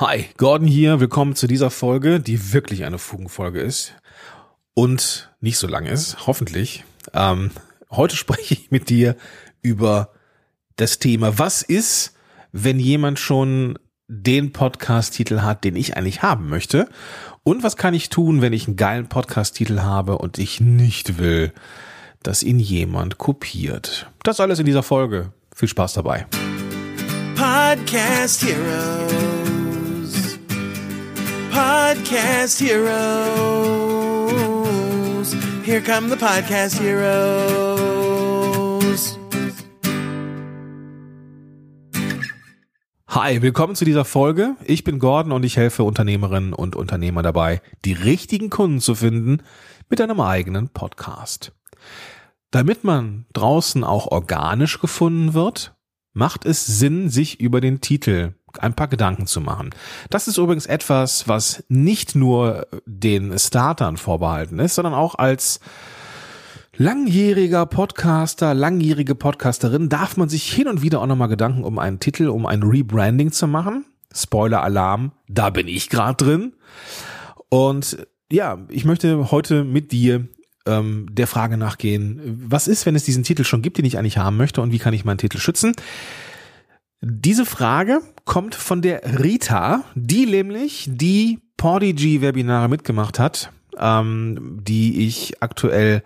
Hi, Gordon hier. Willkommen zu dieser Folge, die wirklich eine Fugenfolge ist und nicht so lang ist, hoffentlich. Ähm, heute spreche ich mit dir über das Thema, was ist, wenn jemand schon den Podcast-Titel hat, den ich eigentlich haben möchte? Und was kann ich tun, wenn ich einen geilen Podcast-Titel habe und ich nicht will, dass ihn jemand kopiert? Das alles in dieser Folge. Viel Spaß dabei. Podcast Heroes. Podcast Heroes. Here come the Podcast Heroes. Hi, willkommen zu dieser Folge. Ich bin Gordon und ich helfe Unternehmerinnen und Unternehmer dabei, die richtigen Kunden zu finden mit einem eigenen Podcast. Damit man draußen auch organisch gefunden wird, macht es Sinn, sich über den Titel ein paar Gedanken zu machen. Das ist übrigens etwas, was nicht nur den Startern vorbehalten ist, sondern auch als langjähriger Podcaster, langjährige Podcasterin darf man sich hin und wieder auch nochmal Gedanken um einen Titel, um ein Rebranding zu machen. Spoiler Alarm, da bin ich gerade drin. Und ja, ich möchte heute mit dir ähm, der Frage nachgehen, was ist, wenn es diesen Titel schon gibt, den ich eigentlich haben möchte und wie kann ich meinen Titel schützen? Diese Frage kommt von der Rita, die nämlich die Podigy-Webinare mitgemacht hat, ähm, die ich aktuell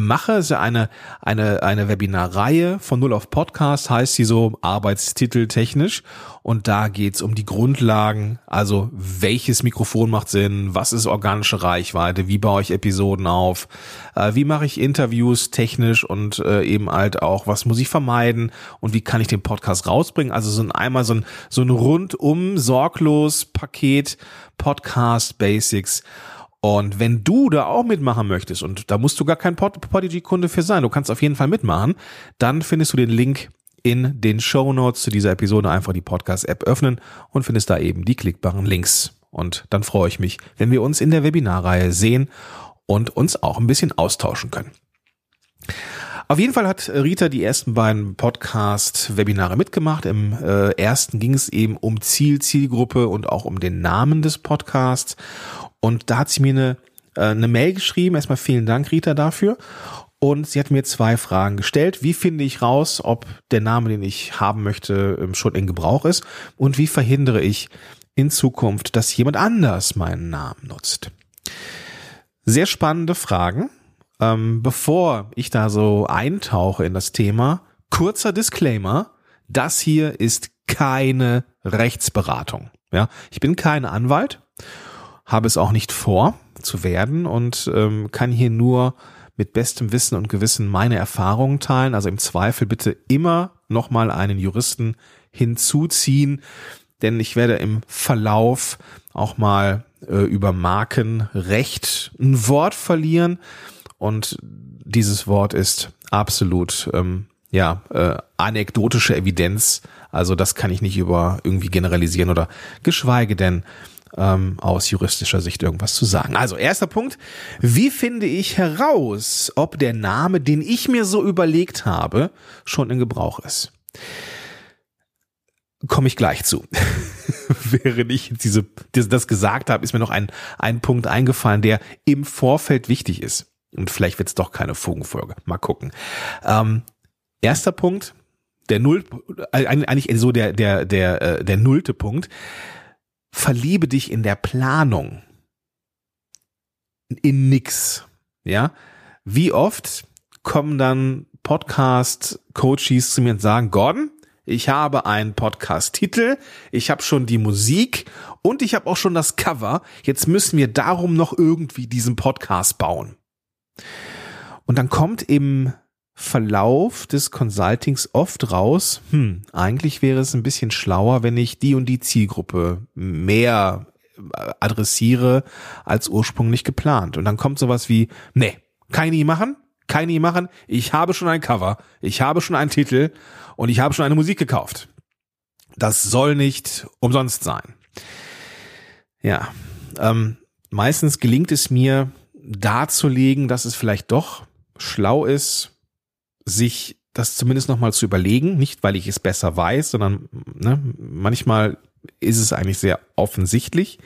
mache. Es ist eine, eine, eine Webinarreihe von Null auf Podcast, heißt sie so Arbeitstitel technisch. Und da geht's um die Grundlagen, also welches Mikrofon macht Sinn, was ist organische Reichweite, wie baue ich Episoden auf, äh, wie mache ich Interviews technisch und äh, eben halt auch, was muss ich vermeiden und wie kann ich den Podcast rausbringen. Also so ein einmal so ein, so ein rundum sorglos Paket Podcast Basics und wenn du da auch mitmachen möchtest, und da musst du gar kein Podigy-Kunde für sein, du kannst auf jeden Fall mitmachen, dann findest du den Link in den Show Notes zu dieser Episode einfach die Podcast-App öffnen und findest da eben die klickbaren Links. Und dann freue ich mich, wenn wir uns in der Webinarreihe sehen und uns auch ein bisschen austauschen können. Auf jeden Fall hat Rita die ersten beiden Podcast-Webinare mitgemacht. Im äh, ersten ging es eben um Ziel, Zielgruppe und auch um den Namen des Podcasts. Und da hat sie mir eine, äh, eine Mail geschrieben. Erstmal vielen Dank, Rita, dafür. Und sie hat mir zwei Fragen gestellt. Wie finde ich raus, ob der Name, den ich haben möchte, ähm, schon in Gebrauch ist? Und wie verhindere ich in Zukunft, dass jemand anders meinen Namen nutzt? Sehr spannende Fragen. Ähm, bevor ich da so eintauche in das Thema, kurzer Disclaimer. Das hier ist keine Rechtsberatung. Ja, ich bin kein Anwalt habe es auch nicht vor zu werden und ähm, kann hier nur mit bestem Wissen und Gewissen meine Erfahrungen teilen. Also im Zweifel bitte immer nochmal einen Juristen hinzuziehen, denn ich werde im Verlauf auch mal äh, über Markenrecht ein Wort verlieren und dieses Wort ist absolut ähm, ja äh, anekdotische Evidenz. Also das kann ich nicht über irgendwie generalisieren oder geschweige denn ähm, aus juristischer Sicht irgendwas zu sagen. Also erster Punkt, wie finde ich heraus, ob der Name, den ich mir so überlegt habe, schon in Gebrauch ist? Komme ich gleich zu. Während ich diese, das gesagt habe, ist mir noch ein, ein Punkt eingefallen, der im Vorfeld wichtig ist. Und vielleicht wird es doch keine Fugenfolge. Mal gucken. Ähm, erster Punkt, der Null, äh, eigentlich so der, der, der, äh, der nullte Punkt verliebe dich in der Planung in nix. Ja, wie oft kommen dann Podcast-Coaches zu mir und sagen, Gordon, ich habe einen Podcast-Titel, ich habe schon die Musik und ich habe auch schon das Cover. Jetzt müssen wir darum noch irgendwie diesen Podcast bauen. Und dann kommt im Verlauf des Consultings oft raus, hm, eigentlich wäre es ein bisschen schlauer, wenn ich die und die Zielgruppe mehr äh, adressiere als ursprünglich geplant. Und dann kommt sowas wie, nee, kann ich machen, kann ich machen, ich habe schon ein Cover, ich habe schon einen Titel und ich habe schon eine Musik gekauft. Das soll nicht umsonst sein. Ja, ähm, meistens gelingt es mir darzulegen, dass es vielleicht doch schlau ist, sich das zumindest nochmal zu überlegen, nicht weil ich es besser weiß, sondern ne, manchmal ist es eigentlich sehr offensichtlich.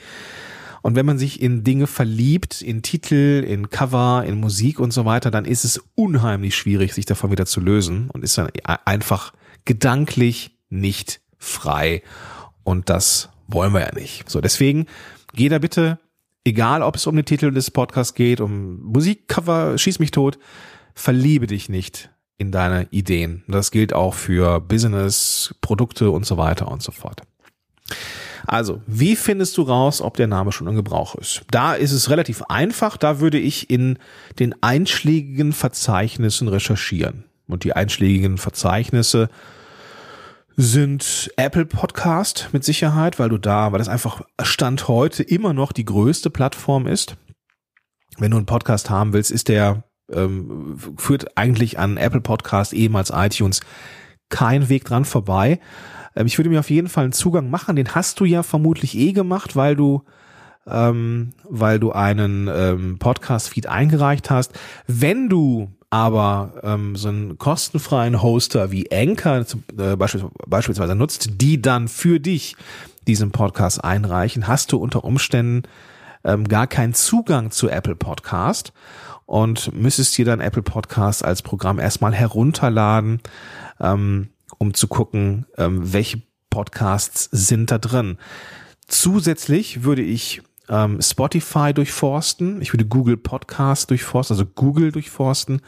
Und wenn man sich in Dinge verliebt, in Titel, in Cover, in Musik und so weiter, dann ist es unheimlich schwierig, sich davon wieder zu lösen und ist dann einfach gedanklich nicht frei. Und das wollen wir ja nicht. So, deswegen geh da bitte, egal ob es um den Titel des Podcasts geht, um Musikcover, schieß mich tot, verliebe dich nicht in deine Ideen. Das gilt auch für Business, Produkte und so weiter und so fort. Also, wie findest du raus, ob der Name schon in Gebrauch ist? Da ist es relativ einfach. Da würde ich in den einschlägigen Verzeichnissen recherchieren. Und die einschlägigen Verzeichnisse sind Apple Podcast mit Sicherheit, weil du da, weil das einfach Stand heute immer noch die größte Plattform ist. Wenn du einen Podcast haben willst, ist der ähm, führt eigentlich an Apple Podcast ehemals iTunes kein Weg dran vorbei. Ähm, ich würde mir auf jeden Fall einen Zugang machen. Den hast du ja vermutlich eh gemacht, weil du ähm, weil du einen ähm, Podcast-Feed eingereicht hast. Wenn du aber ähm, so einen kostenfreien Hoster wie Anchor äh, beispielsweise, nutzt, die dann für dich diesen Podcast einreichen, hast du unter Umständen ähm, gar keinen Zugang zu Apple Podcast und müsstest dir dann Apple Podcast als Programm erstmal herunterladen. Ähm, um zu gucken, ähm, welche Podcasts sind da drin. Zusätzlich würde ich ähm, Spotify durchforsten, ich würde Google Podcast durchforsten, also Google durchforsten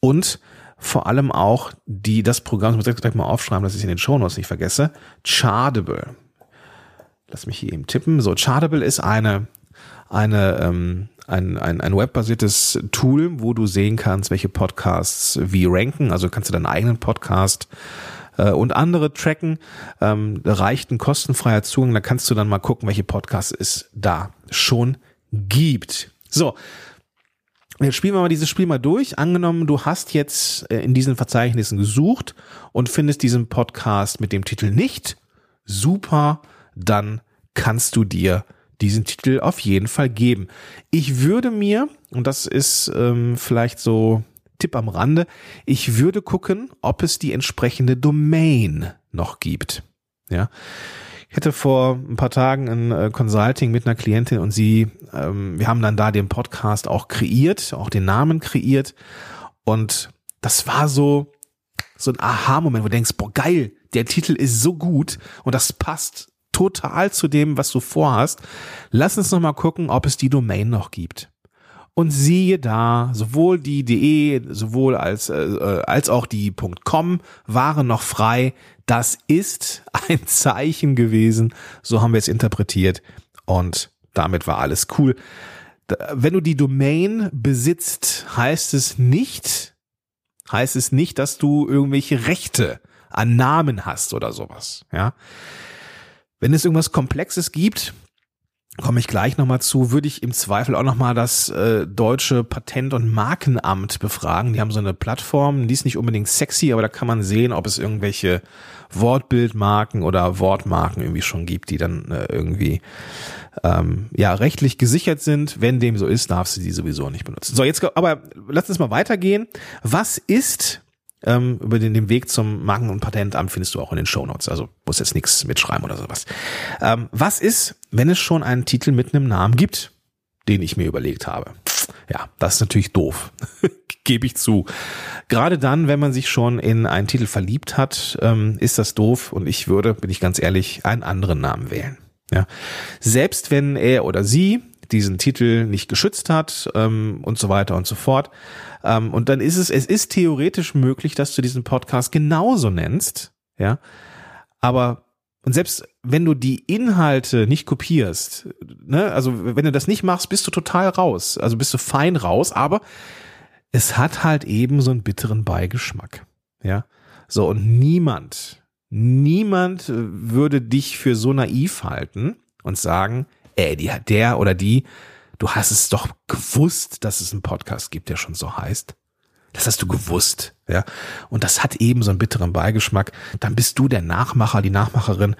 und vor allem auch die, das Programm, das muss ich gleich mal aufschreiben, dass ich in den Shownotes nicht vergesse, Chartable. Lass mich hier eben tippen. So, Chartable ist eine, eine, ähm, ein, ein, ein webbasiertes Tool, wo du sehen kannst, welche Podcasts wie ranken. Also kannst du deinen eigenen Podcast äh, und andere tracken. Ähm, reicht ein kostenfreier Zugang, da kannst du dann mal gucken, welche Podcasts es da schon gibt. So, Jetzt spielen wir mal dieses Spiel mal durch. Angenommen, du hast jetzt äh, in diesen Verzeichnissen gesucht und findest diesen Podcast mit dem Titel nicht. Super, dann kannst du dir diesen Titel auf jeden Fall geben. Ich würde mir, und das ist ähm, vielleicht so Tipp am Rande, ich würde gucken, ob es die entsprechende Domain noch gibt. Ja. Ich hatte vor ein paar Tagen ein äh, Consulting mit einer Klientin und sie, ähm, wir haben dann da den Podcast auch kreiert, auch den Namen kreiert und das war so, so ein Aha-Moment, wo du denkst, boah, geil, der Titel ist so gut und das passt total zu dem, was du vorhast. Lass uns noch mal gucken, ob es die Domain noch gibt. Und siehe da, sowohl die DE, sowohl als, äh, äh, als auch die .com waren noch frei. Das ist ein Zeichen gewesen. So haben wir es interpretiert. Und damit war alles cool. Wenn du die Domain besitzt, heißt es nicht, heißt es nicht, dass du irgendwelche Rechte an Namen hast oder sowas, ja. Wenn es irgendwas Komplexes gibt, komme ich gleich nochmal zu, würde ich im Zweifel auch nochmal das äh, deutsche Patent- und Markenamt befragen. Die haben so eine Plattform, die ist nicht unbedingt sexy, aber da kann man sehen, ob es irgendwelche Wortbildmarken oder Wortmarken irgendwie schon gibt, die dann äh, irgendwie ähm, ja rechtlich gesichert sind. Wenn dem so ist, darfst du die sowieso nicht benutzen. So, jetzt aber lass uns mal weitergehen. Was ist ähm, über den, den Weg zum Marken- und Patentamt findest du auch in den Shownotes. Also muss jetzt nichts mitschreiben oder sowas. Ähm, was ist, wenn es schon einen Titel mit einem Namen gibt, den ich mir überlegt habe? Ja, das ist natürlich doof. Gebe ich zu. Gerade dann, wenn man sich schon in einen Titel verliebt hat, ähm, ist das doof und ich würde, bin ich ganz ehrlich, einen anderen Namen wählen. Ja. Selbst wenn er oder sie diesen Titel nicht geschützt hat ähm, und so weiter und so fort. Ähm, und dann ist es, es ist theoretisch möglich, dass du diesen Podcast genauso nennst, ja. Aber und selbst wenn du die Inhalte nicht kopierst, ne, also wenn du das nicht machst, bist du total raus. Also bist du fein raus, aber es hat halt eben so einen bitteren Beigeschmack. Ja. So, und niemand, niemand würde dich für so naiv halten und sagen, ey, die der oder die, du hast es doch gewusst, dass es einen Podcast gibt, der schon so heißt. Das hast du gewusst, ja. Und das hat eben so einen bitteren Beigeschmack. Dann bist du der Nachmacher, die Nachmacherin.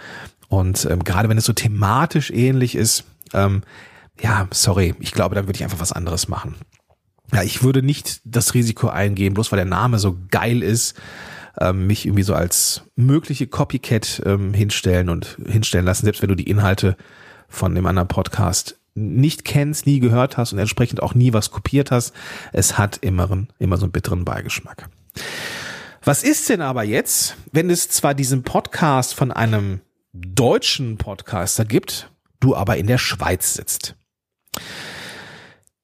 Und ähm, gerade wenn es so thematisch ähnlich ist, ähm, ja, sorry, ich glaube, dann würde ich einfach was anderes machen. Ja, ich würde nicht das Risiko eingehen, bloß weil der Name so geil ist, ähm, mich irgendwie so als mögliche Copycat ähm, hinstellen und hinstellen lassen, selbst wenn du die Inhalte von dem anderen Podcast nicht kennst, nie gehört hast und entsprechend auch nie was kopiert hast. Es hat immer, immer so einen bitteren Beigeschmack. Was ist denn aber jetzt, wenn es zwar diesen Podcast von einem deutschen Podcaster gibt, du aber in der Schweiz sitzt?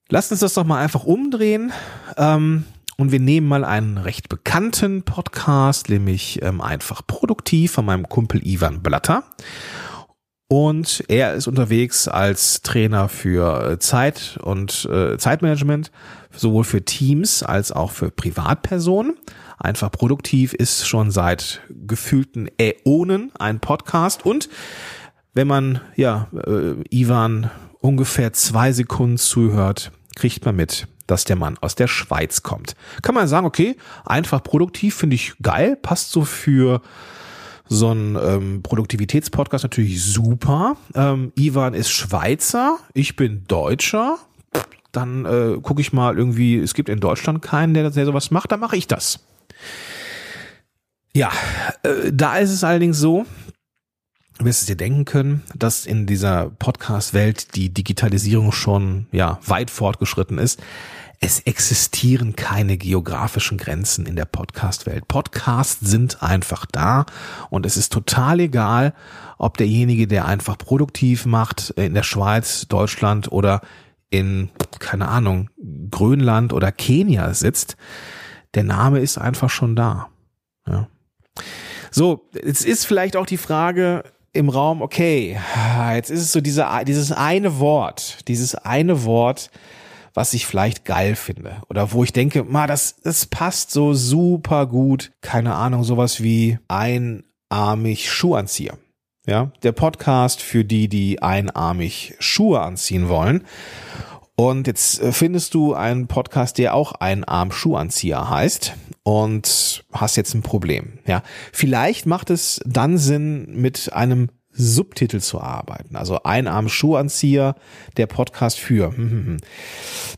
Lass uns das doch mal einfach umdrehen. Ähm, und wir nehmen mal einen recht bekannten Podcast, nämlich ähm, einfach produktiv von meinem Kumpel Ivan Blatter. Und er ist unterwegs als Trainer für äh, Zeit und äh, Zeitmanagement, sowohl für Teams als auch für Privatpersonen. Einfach produktiv ist schon seit gefühlten Äonen ein Podcast. Und wenn man ja äh, Ivan ungefähr zwei Sekunden zuhört, kriegt man mit, dass der Mann aus der Schweiz kommt. Kann man sagen, okay, einfach produktiv finde ich geil, passt so für so ein ähm, Produktivitätspodcast natürlich super. Ähm, Ivan ist Schweizer, ich bin Deutscher. Dann äh, gucke ich mal irgendwie, es gibt in Deutschland keinen, der, der sowas macht, dann mache ich das. Ja, äh, da ist es allerdings so, du wirst es dir denken können, dass in dieser Podcast-Welt die Digitalisierung schon ja weit fortgeschritten ist. Es existieren keine geografischen Grenzen in der Podcast-Welt. Podcasts sind einfach da und es ist total egal, ob derjenige, der einfach produktiv macht, in der Schweiz, Deutschland oder in, keine Ahnung, Grönland oder Kenia sitzt. Der Name ist einfach schon da. Ja. So, jetzt ist vielleicht auch die Frage, im Raum, okay, jetzt ist es so diese, dieses eine Wort, dieses eine Wort, was ich vielleicht geil finde oder wo ich denke, ma, das, das passt so super gut. Keine Ahnung, sowas wie einarmig Schuhanzieher. Ja, der Podcast für die, die einarmig Schuhe anziehen wollen. Und jetzt äh, findest du einen Podcast, der auch einarm Schuhanzieher heißt und hast jetzt ein Problem. Ja, vielleicht macht es dann Sinn, mit einem Subtitel zu arbeiten. Also Einarm Schuhanzieher, der Podcast für. Hm, hm, hm.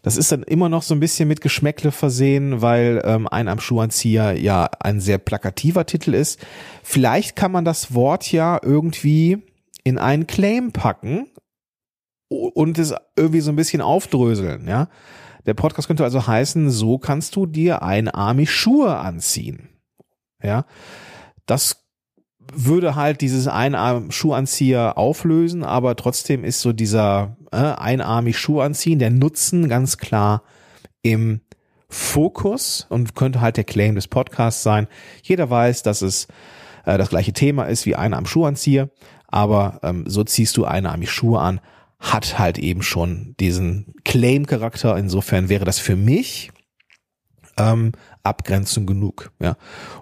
Das ist dann immer noch so ein bisschen mit Geschmäckle versehen, weil ähm, Einarm Schuhanzieher ja ein sehr plakativer Titel ist. Vielleicht kann man das Wort ja irgendwie in einen Claim packen und es irgendwie so ein bisschen aufdröseln, ja. Der Podcast könnte also heißen, so kannst du dir einarmig Schuhe anziehen. Ja. Das würde halt dieses Einarm-Schuhanzieher auflösen, aber trotzdem ist so dieser äh, einarmig Schuhanziehen, der Nutzen ganz klar im Fokus und könnte halt der Claim des Podcasts sein. Jeder weiß, dass es äh, das gleiche Thema ist wie Einarm Schuhanzieher, aber ähm, so ziehst du einarmig Schuhe an, hat halt eben schon diesen Claim-Charakter. Insofern wäre das für mich ähm, Abgrenzung genug. Ja.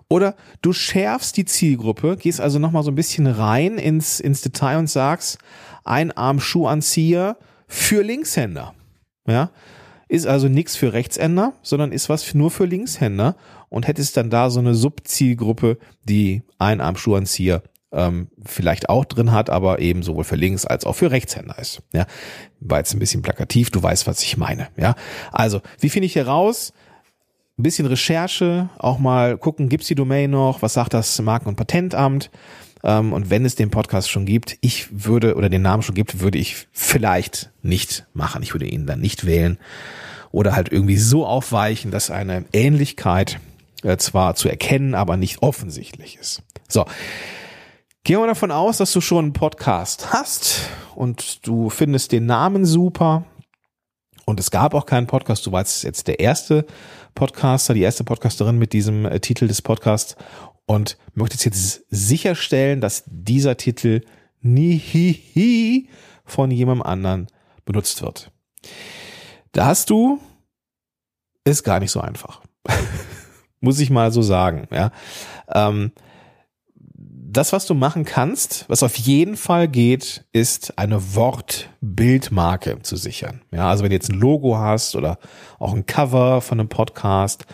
Oder du schärfst die Zielgruppe, gehst also nochmal so ein bisschen rein ins, ins Detail und sagst, ein Arm Schuhanzieher für Linkshänder. Ja. Ist also nichts für Rechtshänder, sondern ist was nur für Linkshänder und hättest dann da so eine Subzielgruppe, die ein Arm Schuhanzieher ähm, vielleicht auch drin hat, aber eben sowohl für Links- als auch für Rechtshänder ist. Ja, war jetzt ein bisschen plakativ, du weißt, was ich meine. Ja, also wie finde ich heraus? Ein bisschen Recherche, auch mal gucken, gibt's die Domain noch, was sagt das Marken- und Patentamt? Ähm, und wenn es den Podcast schon gibt, ich würde, oder den Namen schon gibt, würde ich vielleicht nicht machen. Ich würde ihn dann nicht wählen. Oder halt irgendwie so aufweichen, dass eine Ähnlichkeit äh, zwar zu erkennen, aber nicht offensichtlich ist. So. Gehen wir davon aus, dass du schon einen Podcast hast und du findest den Namen super und es gab auch keinen Podcast. Du warst jetzt der erste Podcaster, die erste Podcasterin mit diesem äh, Titel des Podcasts und möchtest jetzt sicherstellen, dass dieser Titel nie von jemandem anderen benutzt wird. Da hast du, ist gar nicht so einfach. Muss ich mal so sagen, ja. Ähm, das, was du machen kannst, was auf jeden Fall geht, ist eine Wortbildmarke zu sichern. Ja, also wenn du jetzt ein Logo hast oder auch ein Cover von einem Podcast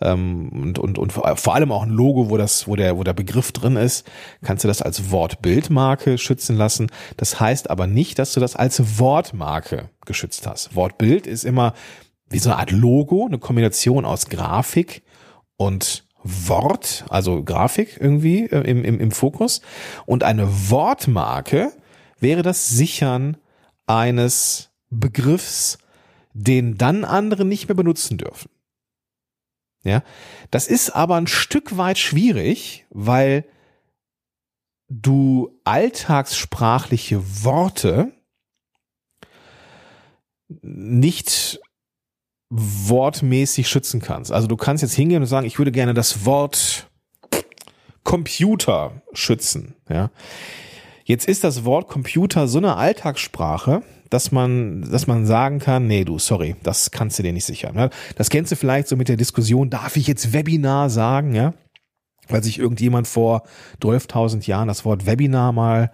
ähm, und, und, und vor allem auch ein Logo, wo das, wo der, wo der Begriff drin ist, kannst du das als Wortbildmarke schützen lassen. Das heißt aber nicht, dass du das als Wortmarke geschützt hast. Wortbild ist immer wie so eine Art Logo, eine Kombination aus Grafik und Wort, also Grafik irgendwie äh, im, im, im Fokus. Und eine Wortmarke wäre das Sichern eines Begriffs, den dann andere nicht mehr benutzen dürfen. Ja, das ist aber ein Stück weit schwierig, weil du alltagssprachliche Worte nicht wortmäßig schützen kannst. Also du kannst jetzt hingehen und sagen, ich würde gerne das Wort Computer schützen. Ja. Jetzt ist das Wort Computer so eine Alltagssprache, dass man, dass man sagen kann, nee, du, sorry, das kannst du dir nicht sichern. Ne? Das kennst du vielleicht so mit der Diskussion, darf ich jetzt Webinar sagen, ja? Weil sich irgendjemand vor 12.000 Jahren das Wort Webinar mal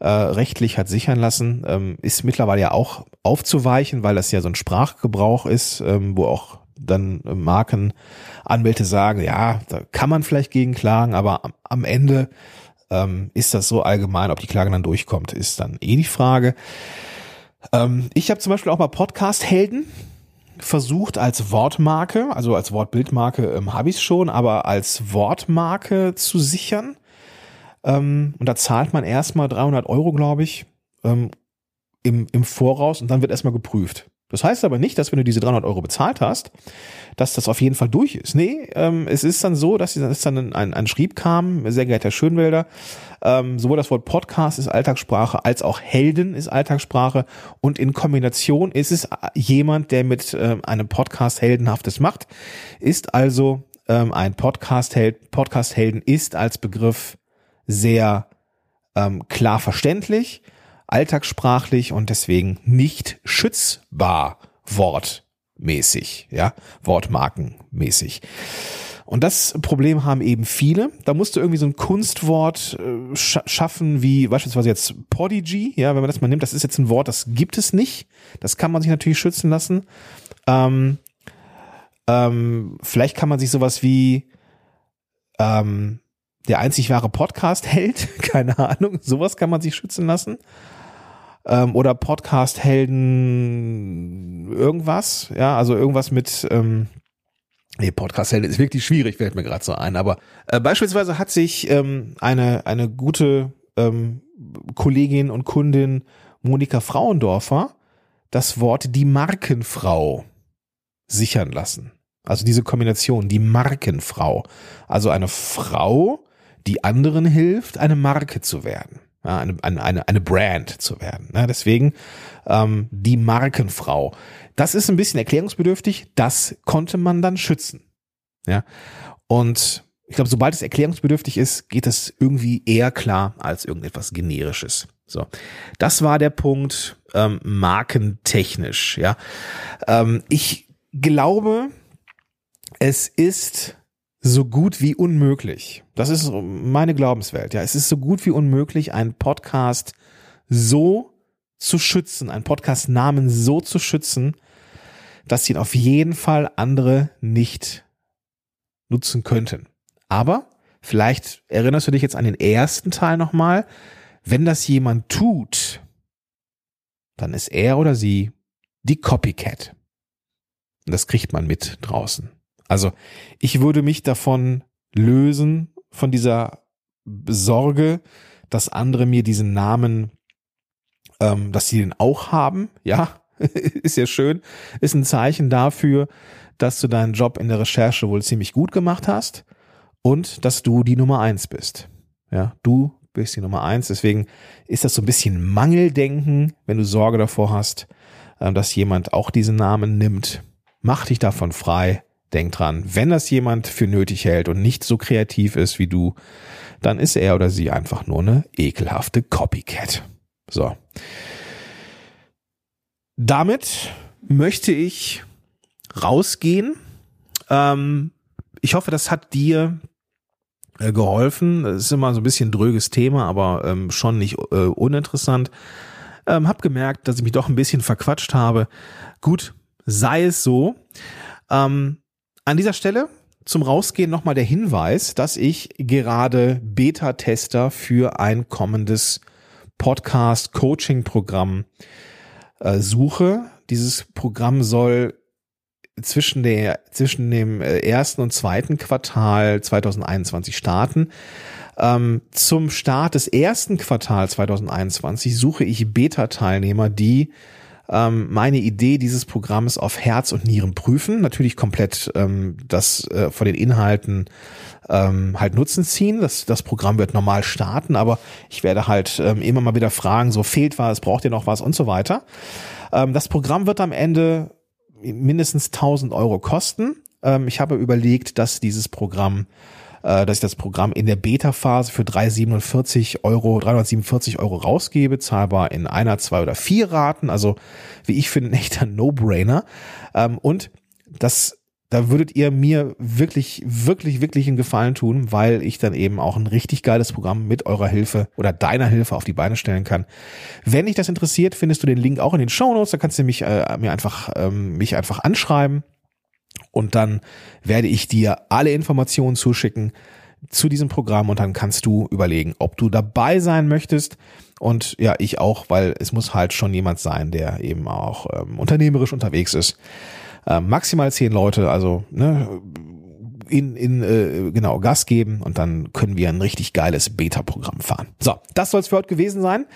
äh, rechtlich hat sichern lassen, ähm, ist mittlerweile ja auch aufzuweichen, weil das ja so ein Sprachgebrauch ist, ähm, wo auch dann Markenanwälte sagen, ja, da kann man vielleicht gegen klagen, aber am, Ende ähm, ist das so allgemein, ob die Klage dann durchkommt, ist dann eh die Frage. Ähm, ich habe zum Beispiel auch mal Podcast-Helden versucht als Wortmarke, also als Wortbildmarke ähm, habe ich schon, aber als Wortmarke zu sichern. Ähm, und da zahlt man erstmal 300 Euro, glaube ich, ähm, im, im Voraus und dann wird erstmal geprüft. Das heißt aber nicht, dass wenn du diese 300 Euro bezahlt hast, dass das auf jeden Fall durch ist. Nee, ähm, es ist dann so, dass es dann ein, ein Schrieb kam, sehr geehrter Herr Schönwälder, ähm, sowohl das Wort Podcast ist Alltagssprache, als auch Helden ist Alltagssprache und in Kombination ist es jemand, der mit ähm, einem Podcast Heldenhaftes macht, ist also ähm, ein Podcast-Held, Podcast-Helden ist als Begriff sehr ähm, klar verständlich, alltagssprachlich und deswegen nicht schützbar wortmäßig, ja, wortmarkenmäßig. Und das Problem haben eben viele. Da musst du irgendwie so ein Kunstwort äh, schaffen, wie beispielsweise jetzt Podigy. Ja, wenn man das mal nimmt, das ist jetzt ein Wort, das gibt es nicht. Das kann man sich natürlich schützen lassen. Ähm, ähm, vielleicht kann man sich sowas wie ähm, der einzig wahre Podcast hält. Keine Ahnung. Sowas kann man sich schützen lassen. Ähm, oder Podcast-Helden irgendwas. Ja, also irgendwas mit, ähm, Nee, Podcast-Helden ist wirklich schwierig, fällt mir gerade so ein. Aber äh, beispielsweise hat sich ähm, eine, eine gute ähm, Kollegin und Kundin Monika Frauendorfer das Wort die Markenfrau sichern lassen. Also diese Kombination, die Markenfrau. Also eine Frau, die anderen hilft, eine Marke zu werden. Eine, eine, eine Brand zu werden. Ja, deswegen ähm, die Markenfrau. Das ist ein bisschen erklärungsbedürftig. Das konnte man dann schützen. Ja. Und ich glaube, sobald es erklärungsbedürftig ist, geht es irgendwie eher klar als irgendetwas generisches. So, das war der Punkt ähm, markentechnisch. Ja, ähm, ich glaube, es ist so gut wie unmöglich. Das ist meine Glaubenswelt. Ja, es ist so gut wie unmöglich, einen Podcast so zu schützen, einen Podcast-Namen so zu schützen, dass ihn auf jeden Fall andere nicht nutzen könnten. Aber vielleicht erinnerst du dich jetzt an den ersten Teil nochmal. Wenn das jemand tut, dann ist er oder sie die Copycat. Und das kriegt man mit draußen. Also ich würde mich davon lösen, von dieser Sorge, dass andere mir diesen Namen, ähm, dass sie den auch haben. Ja, ist ja schön, ist ein Zeichen dafür, dass du deinen Job in der Recherche wohl ziemlich gut gemacht hast und dass du die Nummer eins bist. Ja, du bist die Nummer eins. Deswegen ist das so ein bisschen Mangeldenken, wenn du Sorge davor hast, äh, dass jemand auch diesen Namen nimmt. Mach dich davon frei. Denk dran, wenn das jemand für nötig hält und nicht so kreativ ist wie du, dann ist er oder sie einfach nur eine ekelhafte Copycat. So. Damit möchte ich rausgehen. Ähm, ich hoffe, das hat dir äh, geholfen. Das ist immer so ein bisschen dröges Thema, aber ähm, schon nicht äh, uninteressant. Ähm, hab gemerkt, dass ich mich doch ein bisschen verquatscht habe. Gut, sei es so. Ähm, an dieser Stelle zum Rausgehen nochmal der Hinweis, dass ich gerade Beta-Tester für ein kommendes Podcast-Coaching-Programm äh, suche. Dieses Programm soll zwischen der zwischen dem äh, ersten und zweiten Quartal 2021 starten. Ähm, zum Start des ersten Quartals 2021 suche ich Beta-Teilnehmer, die ähm, meine Idee dieses Programms auf Herz und Nieren prüfen. Natürlich komplett ähm, das äh, von den Inhalten ähm, halt Nutzen ziehen. Das, das Programm wird normal starten, aber ich werde halt ähm, immer mal wieder fragen, so fehlt was, braucht ihr noch was und so weiter. Ähm, das Programm wird am Ende mindestens 1000 Euro kosten. Ähm, ich habe überlegt, dass dieses Programm äh, dass ich das Programm in der Beta-Phase für 347 Euro, 347 Euro rausgebe, zahlbar in einer, zwei oder vier Raten. Also, wie ich finde, ein echter No-Brainer. Ähm, und das da würdet ihr mir wirklich, wirklich, wirklich einen Gefallen tun, weil ich dann eben auch ein richtig geiles Programm mit eurer Hilfe oder deiner Hilfe auf die Beine stellen kann. Wenn dich das interessiert, findest du den Link auch in den Show Notes. Da kannst du mich äh, mir einfach ähm, mich einfach anschreiben und dann werde ich dir alle Informationen zuschicken zu diesem Programm und dann kannst du überlegen, ob du dabei sein möchtest. Und ja, ich auch, weil es muss halt schon jemand sein, der eben auch ähm, unternehmerisch unterwegs ist. Äh, maximal zehn Leute, also ne, in, in äh, genau Gas geben und dann können wir ein richtig geiles Beta-Programm fahren. So, das soll es für heute gewesen sein.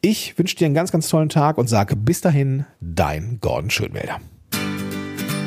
Ich wünsche dir einen ganz, ganz tollen Tag und sage bis dahin, dein Gordon Schönwälder.